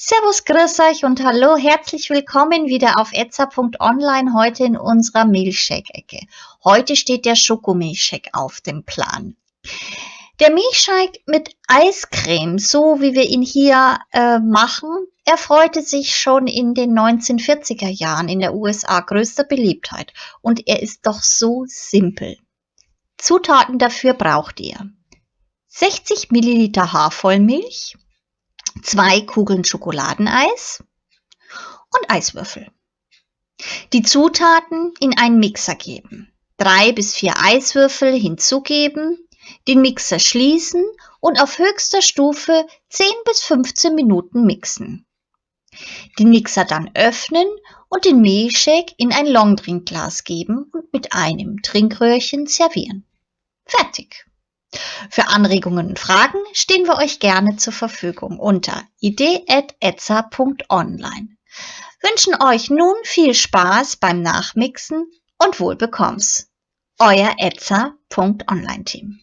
Servus, grüß euch und hallo, herzlich willkommen wieder auf etza.online heute in unserer Milchshake-Ecke. Heute steht der Schokomilchshake auf dem Plan. Der Milchshake mit Eiscreme, so wie wir ihn hier äh, machen, erfreute sich schon in den 1940er Jahren in der USA größter Beliebtheit und er ist doch so simpel. Zutaten dafür braucht ihr 60 Milliliter Haarvollmilch, zwei Kugeln Schokoladeneis und Eiswürfel. Die Zutaten in einen Mixer geben, drei bis vier Eiswürfel hinzugeben, den Mixer schließen und auf höchster Stufe 10 bis 15 Minuten mixen. Den Mixer dann öffnen und den Milchshake in ein Longdrinkglas geben und mit einem Trinkröhrchen servieren. Fertig. Für Anregungen und Fragen stehen wir euch gerne zur Verfügung unter idee.etza.online. Wünschen euch nun viel Spaß beim Nachmixen und Wohlbekommens. Euer Etza.online Team.